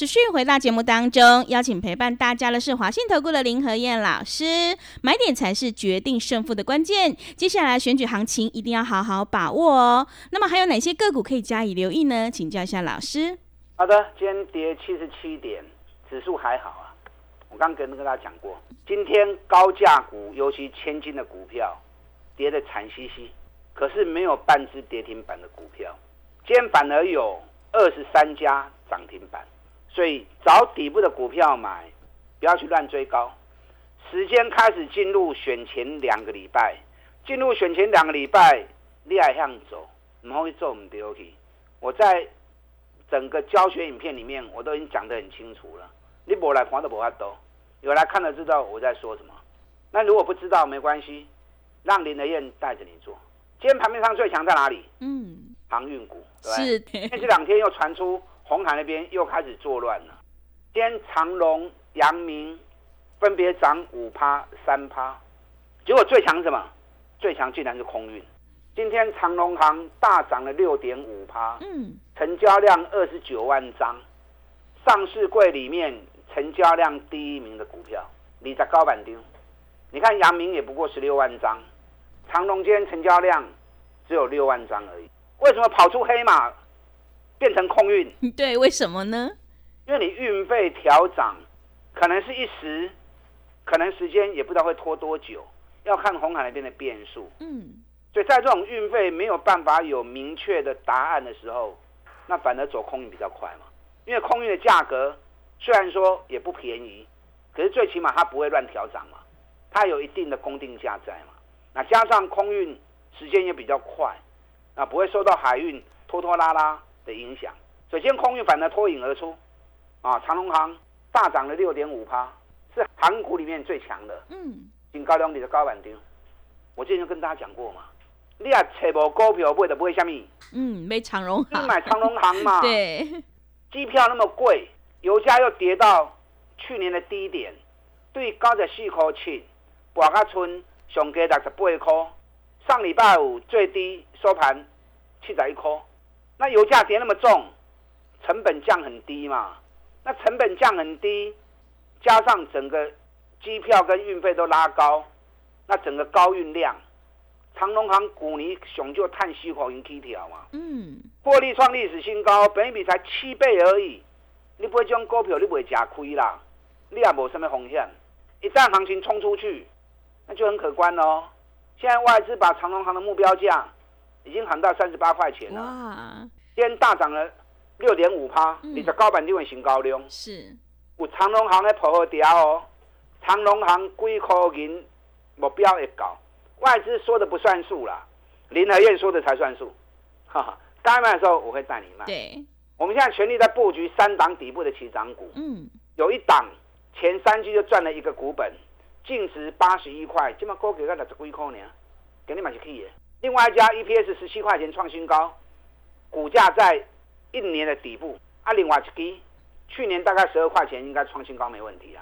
持续回到节目当中，邀请陪伴大家的是华信投顾的林和燕老师。买点才是决定胜负的关键，接下来选举行情一定要好好把握哦。那么还有哪些个股可以加以留意呢？请教一下老师。好的，今天跌七十七点，指数还好啊。我刚跟跟大家讲过，今天高价股，尤其千金的股票，跌得惨兮兮，可是没有半只跌停板的股票，今天反而有二十三家涨停板。所以找底部的股票买，不要去乱追高。时间开始进入选前两个礼拜，进入选前两个礼拜，你还向走，唔好去做唔对去。我在整个教学影片里面，我都已经讲得很清楚了。你不来看都不法多，有来看了知道我在说什么。那如果不知道没关系，让林德燕带着你做。今天盘面上最强在哪里？嗯，航运股，对是。因为这两天又传出。红海那边又开始作乱了。今天长隆、阳明分别涨五趴、三趴，结果最强什么？最强竟然是空运。今天长隆行大涨了六点五趴，嗯，成交量二十九万张，上市柜里面成交量第一名的股票，你在高板丁。你看阳明也不过十六万张，长隆今天成交量只有六万张而已。为什么跑出黑马？变成空运，对，为什么呢？因为你运费调涨，可能是一时，可能时间也不知道会拖多久，要看红海那边的变数。嗯，所以在这种运费没有办法有明确的答案的时候，那反而走空运比较快嘛。因为空运的价格虽然说也不便宜，可是最起码它不会乱调涨嘛，它有一定的公定价在嘛。那加上空运时间也比较快，那不会受到海运拖拖拉拉。的影响，首先空运反而脱颖而出，啊，长隆行大涨了六点五趴，是航股里面最强的。嗯，金高粱里的高板丁，我之前就跟大家讲过嘛，你啊找无股票买的不会虾米？嗯，买长荣你买长隆行嘛。对，机票那么贵，油价又跌到去年的低点，对高十四块七，博卡村上加六十八块，上礼拜五最低收盘七十一块。那油价跌那么重，成本降很低嘛？那成本降很低，加上整个机票跟运费都拉高，那整个高运量，长隆行股你熊就叹息口因起跳嘛。嗯。获利创历史新高，本一比才七倍而已。你不会这种股票，你不会吃亏啦。你也无什么风险。一旦行情冲出去，那就很可观哦。现在外资把长隆行的目标价。已经喊到三十八块钱了，哇！今天大涨了六点五趴，你的高板地位新高量是。有长隆行的配合调哦，长隆行几块银目标会高，外资说的不算数啦，林和燕说的才算数。哈哈，该卖的时候我会带你卖。对，我们现在全力在布局三档底部的起涨股。嗯，有一档前三季就赚了一个股本，净值八十一块，今嘛高给个六十几块呢，给你买就可以。另外一家 EPS 十七块钱创新高，股价在一年的底部。啊，另外一支去年大概十二块钱应该创新高没问题啊，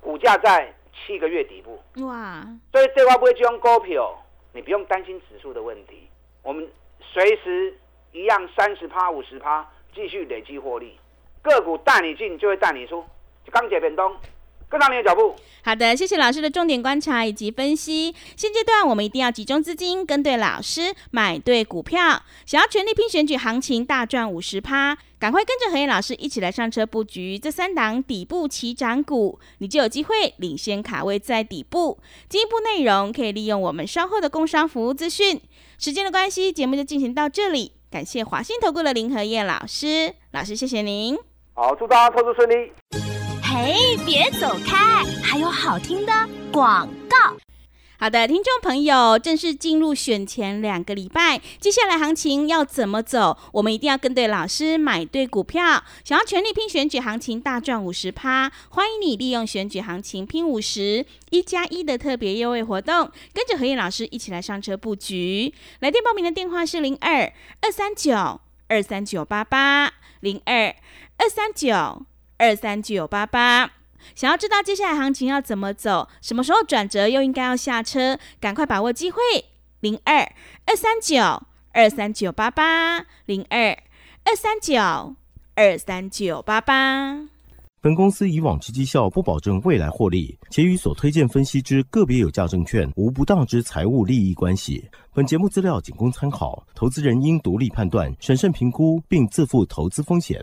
股价在七个月底部。哇！所以这块不会用股票，你不用担心指数的问题。我们随时一样三十趴、五十趴继续累积获利，个股带你进就会带你出，钢铁变动。跟上你的脚步。好的，谢谢老师的重点观察以及分析。现阶段我们一定要集中资金，跟对老师，买对股票。想要全力拼选举行情，大赚五十趴，赶快跟着何燕老师一起来上车布局这三档底部起涨股，你就有机会领先卡位在底部。进一步内容可以利用我们稍后的工商服务资讯。时间的关系，节目就进行到这里。感谢华信投顾的林和燕老师，老师谢谢您。好，祝大家投资顺利。嘿，别走开！还有好听的广告。好的，听众朋友，正式进入选前两个礼拜，接下来行情要怎么走？我们一定要跟对老师，买对股票。想要全力拼选举行情，大赚五十趴，欢迎你利用选举行情拼五十一加一的特别优惠活动，跟着何燕老师一起来上车布局。来电报名的电话是零二二三九二三九八八零二二三九。二三九八八，想要知道接下来行情要怎么走，什么时候转折，又应该要下车，赶快把握机会。零二二三九二三九八八零二二三九二三九八八。本公司以往之绩效不保证未来获利，且与所推荐分析之个别有价证券无不当之财务利益关系。本节目资料仅供参考，投资人应独立判断、审慎评估，并自负投资风险。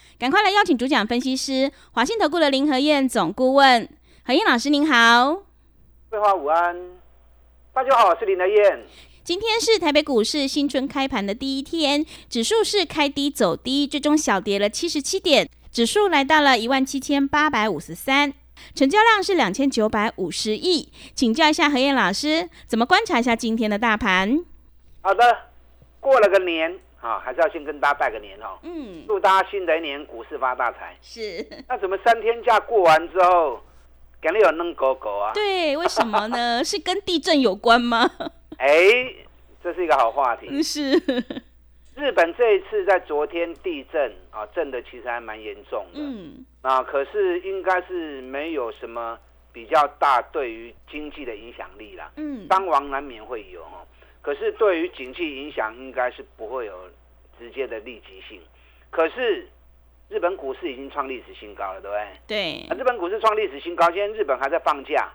赶快来邀请主讲分析师华信投顾的林和燕总顾问，何燕老师您好，桂花午安，大家好，我是林和燕。今天是台北股市新春开盘的第一天，指数是开低走低，最终小跌了七十七点，指数来到了一万七千八百五十三。成交量是两千九百五十亿，请教一下何燕老师，怎么观察一下今天的大盘？好的，过了个年啊，还是要先跟大家拜个年哦。嗯，祝大家新的一年股市发大财。是。那怎么三天假过完之后，感觉有弄狗狗啊？对，为什么呢？是跟地震有关吗？哎，这是一个好话题。是。日本这一次在昨天地震啊，震的其实还蛮严重的。嗯。啊，可是应该是没有什么比较大对于经济的影响力啦。嗯。伤亡难免会有哈，可是对于经济影响应该是不会有直接的立即性。可是日本股市已经创历史新高了，对不对？对。日本股市创历史新高，现在日本还在放假，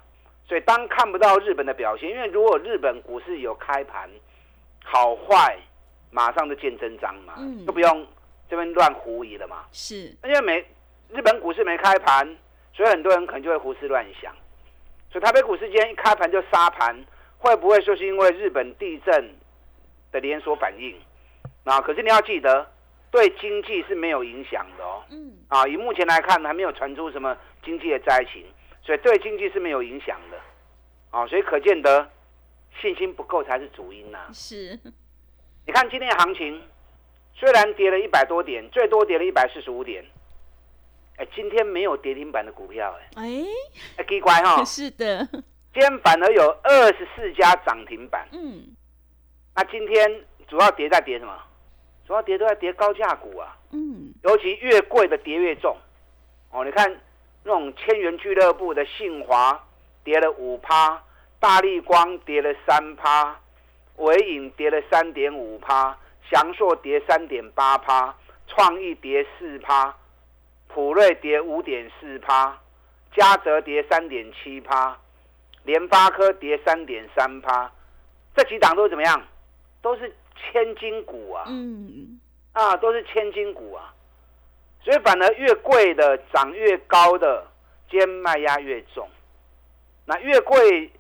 所以当看不到日本的表现，因为如果日本股市有开盘，好坏。马上就见真章嘛，嗯就不用这边乱狐疑了嘛。是，因为没日本股市没开盘，所以很多人可能就会胡思乱想。所以台北股市今天一开盘就杀盘，会不会就是因为日本地震的连锁反应？啊，可是你要记得，对经济是没有影响的哦。嗯。啊，以目前来看，还没有传出什么经济的灾情，所以对经济是没有影响的。啊，所以可见得信心不够才是主因呐。是。你看今天的行情，虽然跌了一百多点，最多跌了一百四十五点，哎，今天没有跌停板的股票，哎，哎，奇怪哈，是的，今天反而有二十四家涨停板，嗯，那今天主要跌在跌什么？主要跌都在跌高价股啊，嗯，尤其越贵的跌越重，哦，你看那种千元俱乐部的信华跌了五趴，大力光跌了三趴。伟影跌了三点五趴，翔硕跌三点八趴，创意跌四趴，普瑞跌五点四趴，嘉泽跌三点七趴，联发科跌三点三趴，这几档都怎么样？都是千金股啊！嗯，啊，都是千金股啊！所以反而越贵的涨越高的，兼卖压越重。那越贵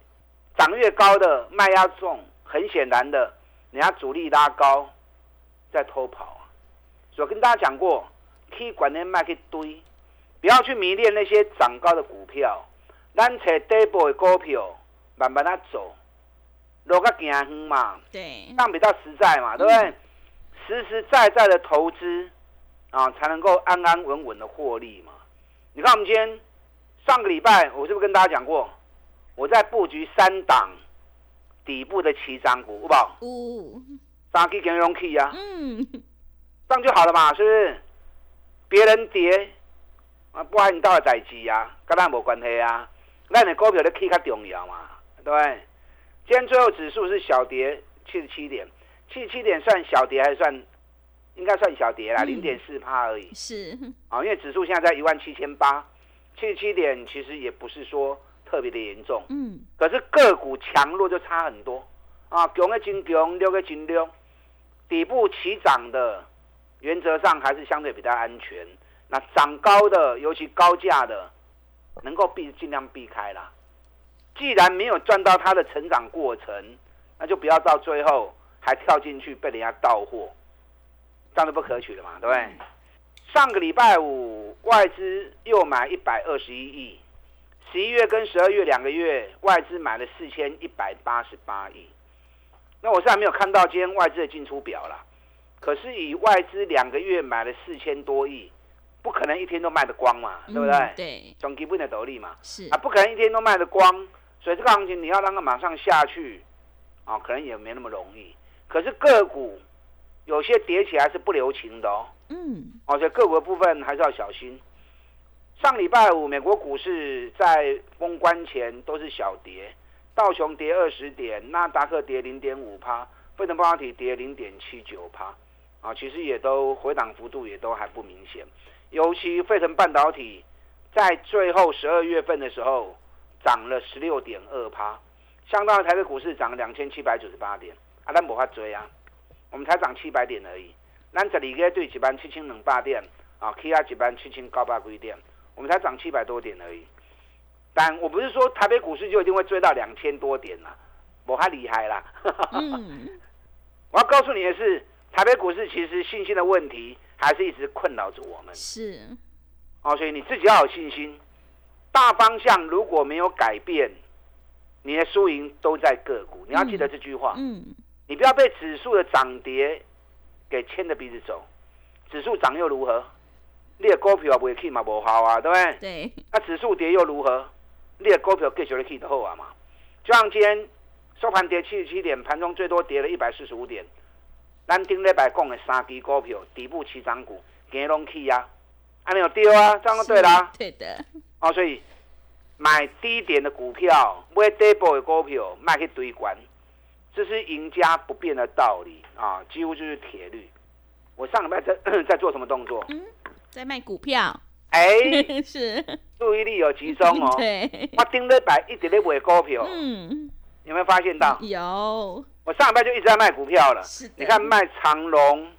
涨越高的卖压重。很显然的，人家主力拉高，在偷跑啊！所以跟大家讲过，可以管那卖去堆，不要去迷恋那些涨高的股票。咱找底部的股票，慢慢的走，路个行远嘛，对，这样比较实在嘛，对不对？实实在在的投资啊，才能够安安稳稳的获利嘛。你看我们今天上个礼拜，我是不是跟大家讲过，我在布局三档？底部的起涨股，好不好？五，三 K 金融 K 啊，嗯，这样就好了嘛，是不是？别人跌啊，不然你到了在机啊，跟咱无关系啊。那你股票的 K 较重要嘛，对不对？今天最后指数是小跌七十七点，七十七点算小跌还是算？应该算小跌啦，零点四趴而已。是啊，因为指数现在在一万七千八，七十七点其实也不是说。特别的严重，嗯，可是个股强弱就差很多啊，强的金强，弱的金弱，底部起涨的，原则上还是相对比较安全。那涨高的，尤其高价的，能够避尽量避开啦。既然没有赚到它的成长过程，那就不要到最后还跳进去被人家盗货，这样就不可取了嘛，对不对？上个礼拜五外资又买一百二十一亿。十一月跟十二月两个月，外资买了四千一百八十八亿。那我现在没有看到今天外资的进出表了，可是以外资两个月买了四千多亿，不可能一天都卖得光嘛，对不对？嗯对，总基本的斗力嘛，是啊，不可能一天都卖得光，所以这个行情你要让它马上下去，啊，可能也没那么容易。可是个股有些跌起来是不留情的哦，嗯，而且个股的部分还是要小心。上礼拜五，美国股市在封关前都是小跌，道琼跌二十点，纳达克跌零点五趴，费城半导体跌零点七九趴，啊，其实也都回档幅度也都还不明显。尤其费城半导体在最后十二月份的时候涨了十六点二趴，相当于台北股市涨两千七百九十八点，啊，咱无法追啊，我们才涨七百点而已。咱十二个对一班七千两百点，啊，，K R 几班七千九百几点，我们才涨七百多点而已。但我不是说台北股市就一定会追到两千多点啦，我还厉害啦。嗯，我要告诉你的是，台北股市其实信心的问题还是一直困扰着我们。是，哦，所以你自己要有信心。大方向如果没有改变，你的输赢都在个股。你要记得这句话，嗯，你不要被指数的涨跌给牵着鼻子走。指数涨又如何？你的股票也不会去嘛，无效啊，对不对？对，那指数跌又如何？你的股票继续的去就好啊嘛。就像今天收盘跌七十七点，盘中最多跌了一百四十五点。咱顶礼拜讲的三支股票，底部起涨股，今日拢去啊，安尼有对啊，这样就对啦。对的，哦，所以买低点的股票，买底部的股票，卖去堆关，这是赢家不变的道理啊，几乎就是铁律。我上礼拜在 在做什么动作？在卖股票，哎、是，注意力有集中哦。对，我顶礼拜一直在卖股票，嗯，有没有发现到？有，我上礼拜就一直在卖股票了。你看卖长隆，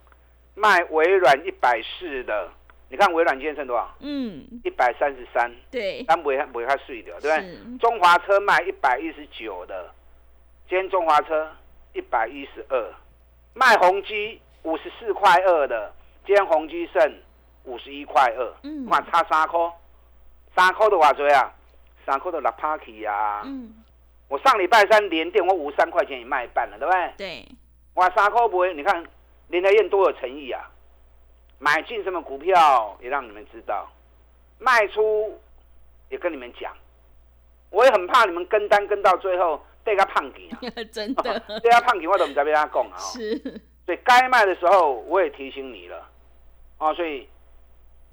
卖微软一百四的，你看微软今天剩多少？嗯，一百三十三，对，但不会不会它碎掉，对不对？中华车卖一百一十九的，今天中华车一百一十二，卖宏基五十四块二的，今天宏基剩五十一块二，嗯哇，差三块，三块的偌多啊？三块的六趴起啊！嗯，我上礼拜三连电，我五十三块钱也卖半了，对不对？对，哇，三块不会，你看林德燕多有诚意啊！买进什么股票也让你们知道，卖出也跟你们讲。我也很怕你们跟单跟到最后被他胖给啊，真的 被他胖给我怎么在被他讲啊？哦是，所以该卖的时候我也提醒你了，啊，所以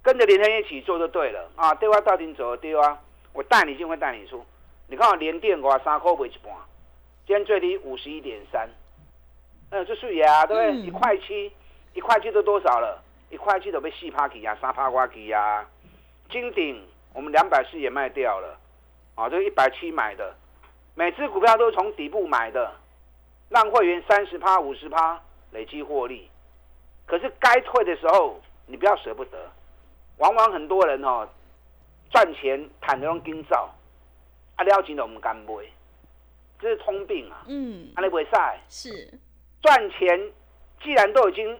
跟着林天一起做就对了啊，对啊，到底走对啊，我带你进会带你出。你看我连电我三块卖一半，今天最低五十一点三，嗯，这是呀，对不对？嗯一块七，一块七都多少了？一块七都被四趴起呀，三趴瓜起呀。金鼎我们两百四也卖掉了，啊，这个一百七买的，每只股票都是从底部买的，让会员三十趴、五十趴累积获利。可是该退的时候，你不要舍不得。往往很多人哦，赚钱坦然用金照，啊了钱都唔敢买，这是通病啊！嗯，安尼袂使是，赚钱，既然都已经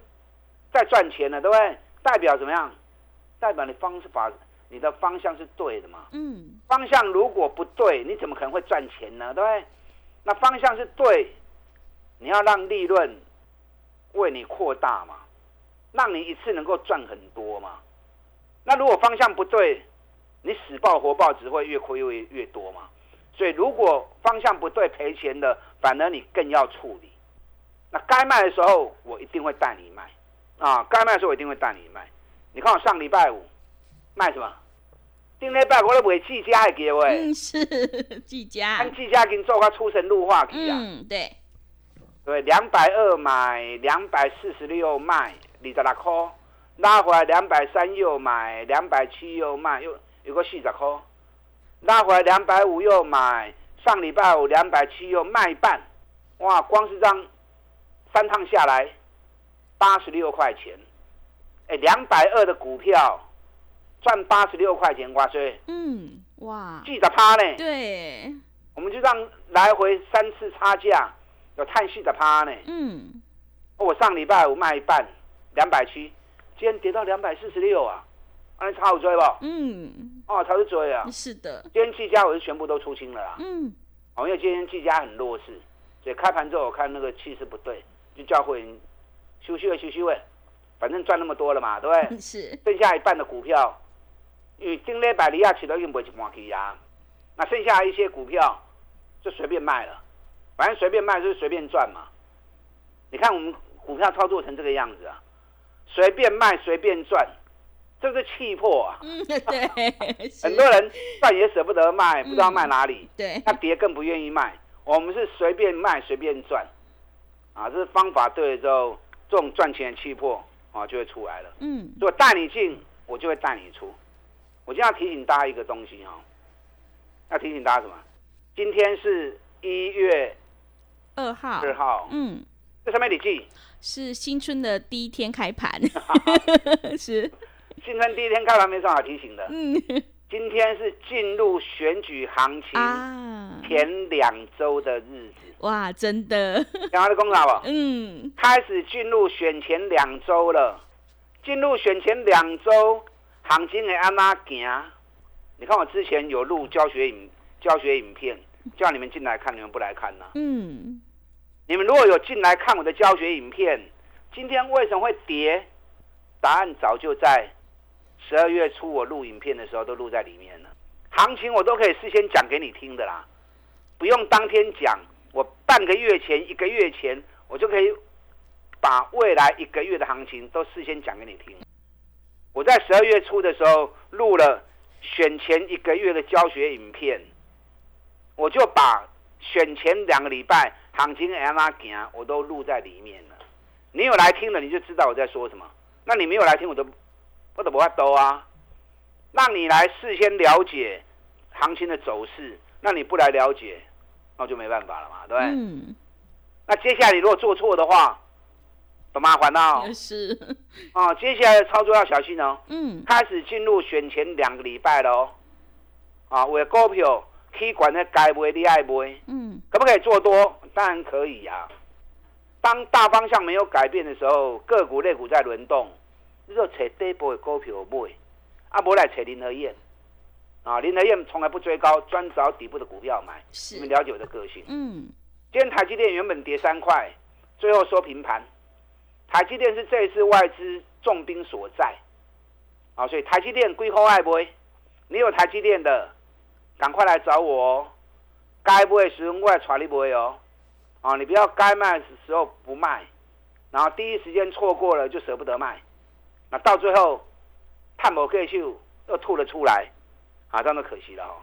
在赚钱了，对不对？代表怎么样？代表你方式法，你的方向是对的嘛？嗯，方向如果不对，你怎么可能会赚钱呢？对不对？那方向是对，你要让利润为你扩大嘛，让你一次能够赚很多嘛。那如果方向不对，你死抱活抱只会越亏越越多嘛。所以如果方向不对赔钱的，反而你更要处理。那该卖的时候，我一定会带你卖啊！该卖的时候，我一定会带你卖。你看我上礼拜五卖什么？顶礼拜我都卖技嘉的机会，嗯，是，技嘉，按技嘉已经做个出神入化去啊！嗯，对，对，两百二买，两百四十六卖，二十六块，拉回来两百三又买，两百七又卖，又有个四十块，拉回来两百五又买，上礼拜五两百七又卖一半，哇，光是这样三趟下来八十六块钱，哎，两百二的股票赚八十六块钱，哇塞，嗯，哇，记着趴呢，对，我们就让来回三次差价，有探细的趴呢。嗯，我上礼拜五卖一半，两百七，今天跌到两百四十六啊，安尼差有追不？嗯，哦，才是追啊！是的，今天技嘉我是全部都出清了啦，嗯，哦，因为今天技嘉很弱势，所以开盘之后我看那个气势不对，就叫会员休息位休息位，反正赚那么多了嘛，对不对？是，剩下一半的股票，因为顶礼拜你亚起都用不一半去呀，那剩下一些股票就随便卖了，反正随便卖就是随便赚嘛。你看我们股票操作成这个样子啊，随便卖随便赚，这是气魄啊！嗯，对，很多人赚也舍不得卖，不知道卖哪里，对，那跌更不愿意卖。我们是随便卖随便赚，啊，这是方法对了之后，这种赚钱的气魄啊就会出来了。嗯，如果带你进，我就会带你出。我今天要提醒大家一个东西哈、要提醒大家什么？今天是一月二号，二号，嗯，这上面你记，是新春的第一天开盘，是，新春第一天开盘没什么好提醒的。嗯今天是进入选举行情啊，前两周的日子，哇，真的，讲完的公好不？嗯，开始进入选前两周了，进入选前两周，行情会安哪行？你看我之前有录教学影教学影片，叫你们进来看，你们不来看呢、嗯，你们如果有进来看我的教学影片，今天为什么会跌？答案早就在十二月初我录影片的时候都录在里面了。行情我都可以事先讲给你听的啦，不用当天讲，我半个月前、一个月前，我就可以把未来一个月的行情都事先讲给你听。我在十二月初的时候录了选前一个月的教学影片，我就把选前两个礼拜行情怎么行，我都录在里面了。你有来听了，你就知道我在说什么。那你没有来听，我都我都不法兜啊。让你来事先了解行情的走势，那你不来了解，那就没办法了嘛，对不对？嗯，那接下来你如果做错的话，很麻烦哦。是，啊，接下来的操作要小心哦。嗯，开始进入选前两个礼拜了哦。啊，为股票去管的该买你爱买，嗯，可不可以做多？当然可以呀、当大方向没有改变的时候，个股、类股在轮动，你就找底部的股票买，啊，无来找林和燕。啊，林和燕从来不追高，专找底部的股票买。是你们了解我的个性。嗯，今天台积电原本跌三块，最后收平盘。台积电是这一次外资重兵所在，啊，所以台积电归后爱不？你有台积电的，赶快来找我哦。该买的时候我也传你买哦，啊，你不要该卖的时候不卖，然后第一时间错过了就舍不得卖，那到最后探某个秀又吐了出来，啊，这样就可惜了哦。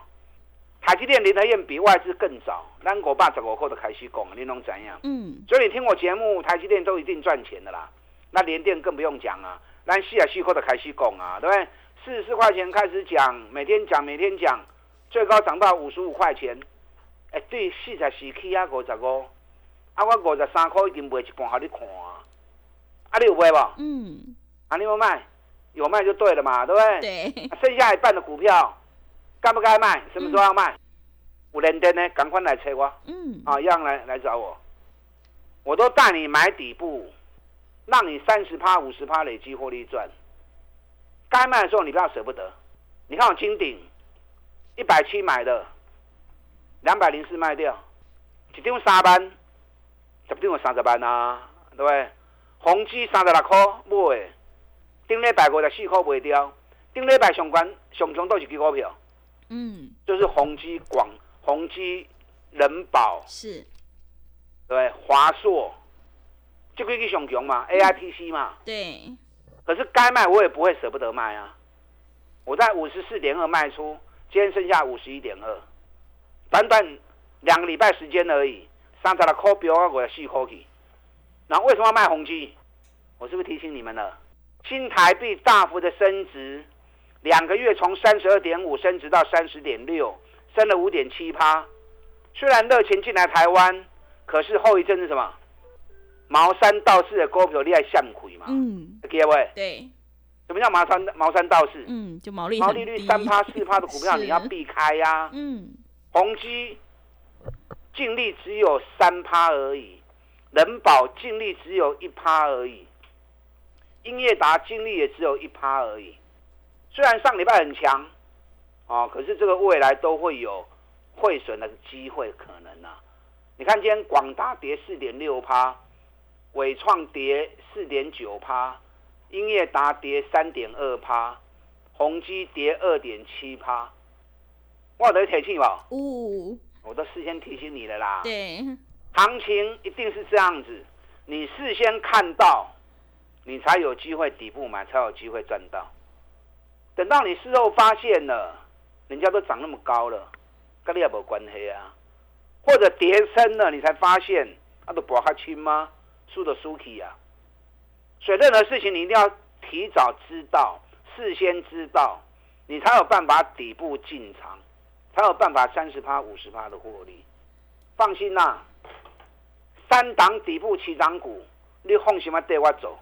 台积电、林和燕比外资更早，咱五百十五块就开始讲，你拢怎样？嗯，所以你听我节目，台积电都一定赚钱的啦。那联电更不用讲啊，咱四啊四块的开始讲啊，对不对？四十四块钱开始讲，每天讲，每天讲，最高涨到五十五块钱。哎、对，四十四起啊，五十五，啊，我五十三块已经卖一半，给你看啊。啊，你有卖无？嗯，啊，你有卖？有卖就对了嘛，对不对？对，啊剩下一半的股票，该不该卖？什么时候要卖？有认真呢，赶快来催我。嗯，啊，一样来来找我，我都带你买底部，让你三十趴、五十趴累积获利赚。该卖的时候你不要舍不得。你看我金鼎一百七买的，两百零四卖掉，一张三万，十张有三十万啊，对不对？宏基三十六块买的，顶礼拜五十四块卖掉，顶礼拜上关上强都是几股票，嗯，就是宏基广、宏基人保。是，对？华硕，这个去上强嘛，AIPC 嘛。对，可是该卖我也不会舍不得卖啊。我在五十四点二卖出，今天剩下五十一点二，短短两个礼拜时间而已，三十六块标啊，我四块去。然后为什么要卖宏基？我是不是提醒你们了？新台币大幅的升值，两个月从三十二点五升值到三十点六，升了五点七趴。虽然热钱进来台湾，可是后遗症是什么？茅山道士的股票你爱向亏嘛？嗯，记得不？对，什么叫茅山茅山道士？嗯，就毛利毛利率三趴四趴的 股票你要避开呀、嗯，宏基净利只有三趴而已，人保净利只有一趴而已，英业达净利也只有一趴而已。虽然上礼拜很强，哦，可是这个未来都会有汇损的机会可能啊。你看今天广达跌四点六趴，伟创跌四点九趴，英业达跌三点二趴，宏基跌二点七趴。我有得提醒吧？呜，我都事先提醒你了啦。对，行情一定是这样子，你事先看到，你才有机会底部买，才有机会赚到。等到你事后发现了，人家都涨那么高了，跟你也没关系啊。或者跌深了，你才发现，那都博较轻吗？输的输起啊。所以任何事情你一定要提早知道，事先知道，你才有办法底部进场，才有办法三十趴、五十趴的获利。放心啦，三档底部起涨股，你放心嘛带我走，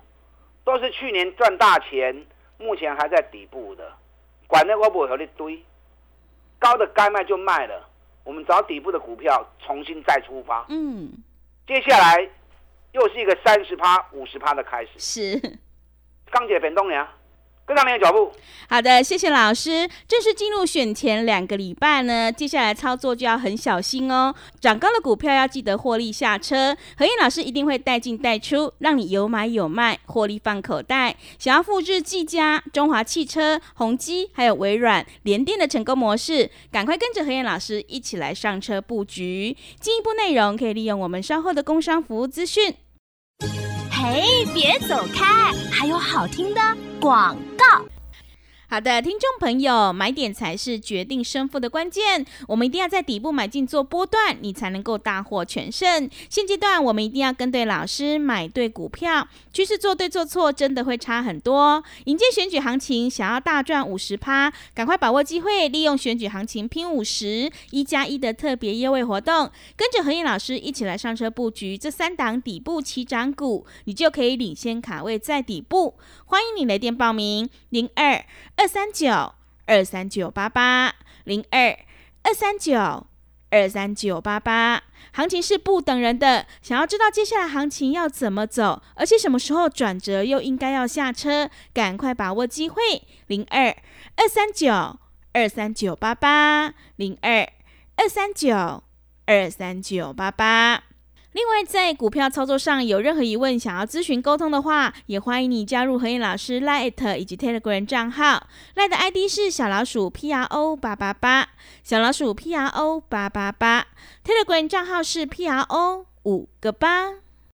都是去年赚大钱，目前还在底部的，管那我不会和你堆，高的该卖就卖了。我们找底部的股票，重新再出发。嗯，接下来又是一个三十趴、五十趴的开始。是。钢铁本东呀。跟上你的脚步。好的，谢谢老师。正式进入选前两个礼拜呢，接下来操作就要很小心哦。涨高的股票要记得获利下车。何燕老师一定会带进带出，让你有买有卖，获利放口袋。想要复制技嘉、中华汽车、宏基还有微软、联电的成功模式，赶快跟着何燕老师一起来上车布局。进一步内容可以利用我们稍后的工商服务资讯。嘿，别走开，还有好听的广告。好的，听众朋友，买点才是决定胜负的关键。我们一定要在底部买进做波段，你才能够大获全胜。现阶段我们一定要跟对老师，买对股票，趋势做对做错真的会差很多。迎接选举行情，想要大赚五十趴，赶快把握机会，利用选举行情拼五十一加一的特别优惠活动，跟着何燕老师一起来上车布局这三档底部起涨股，你就可以领先卡位在底部。欢迎你来电报名零二。二三九二三九八八零二二三九二三九八八，行情是不等人的。想要知道接下来行情要怎么走，而且什么时候转折又应该要下车，赶快把握机会。零二二三九二三九八八零二二三九二三九八八。另外，在股票操作上有任何疑问，想要咨询沟通的话，也欢迎你加入何燕老师 Light 以及 Telegram 账号。Light 的 ID 是小老鼠 P R O 八八八，小老鼠 P R O 八八八。Telegram 账号是 P R O 五个八。